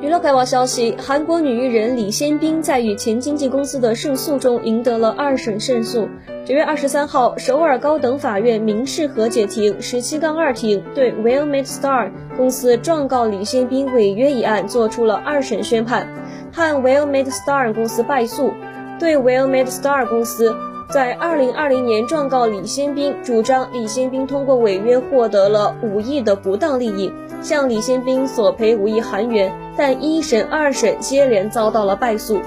娱乐快报消息：韩国女艺人李先彬在与前经纪公司的胜诉中赢得了二审胜诉。九月二十三号，首尔高等法院民事和解庭十七杠二庭对 Well Made Star 公司状告李先彬违约一案作出了二审宣判，判 Well Made Star 公司败诉。对 Well Made Star 公司在二零二零年状告李先兵，主张李先兵通过违约获得了五亿的不当利益。向李先兵索赔五亿韩元，但一审、二审接连遭到了败诉。